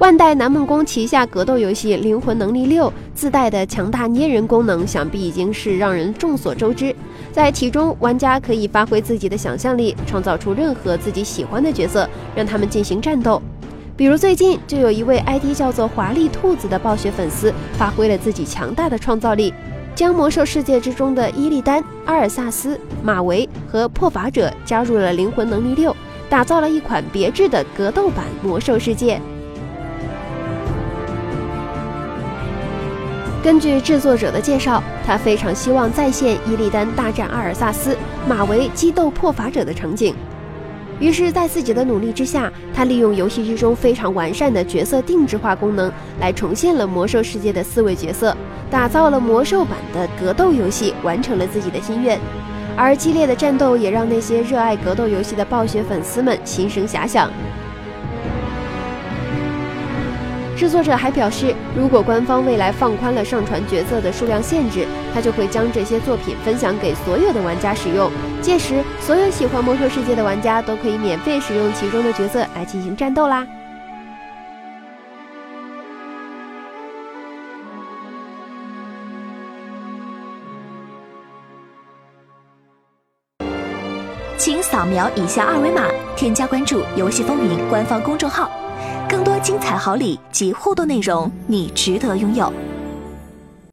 万代南梦宫旗下格斗游戏《灵魂能力六》自带的强大捏人功能，想必已经是让人众所周知。在其中，玩家可以发挥自己的想象力，创造出任何自己喜欢的角色，让他们进行战斗。比如最近就有一位 ID 叫做“华丽兔子”的暴雪粉丝，发挥了自己强大的创造力，将魔兽世界之中的伊利丹、阿尔萨斯、马维和破法者加入了灵魂能力六，打造了一款别致的格斗版魔兽世界。根据制作者的介绍，他非常希望再现伊利丹大战阿尔萨斯、马维激斗破法者的场景。于是，在自己的努力之下，他利用游戏之中非常完善的角色定制化功能，来重现了魔兽世界的四位角色，打造了魔兽版的格斗游戏，完成了自己的心愿。而激烈的战斗也让那些热爱格斗游戏的暴雪粉丝们心生遐想。制作者还表示，如果官方未来放宽了上传角色的数量限制，他就会将这些作品分享给所有的玩家使用。届时，所有喜欢魔兽世界的玩家都可以免费使用其中的角色来进行战斗啦！请扫描以下二维码，添加关注“游戏风云”官方公众号。更多精彩好礼及互动内容，你值得拥有。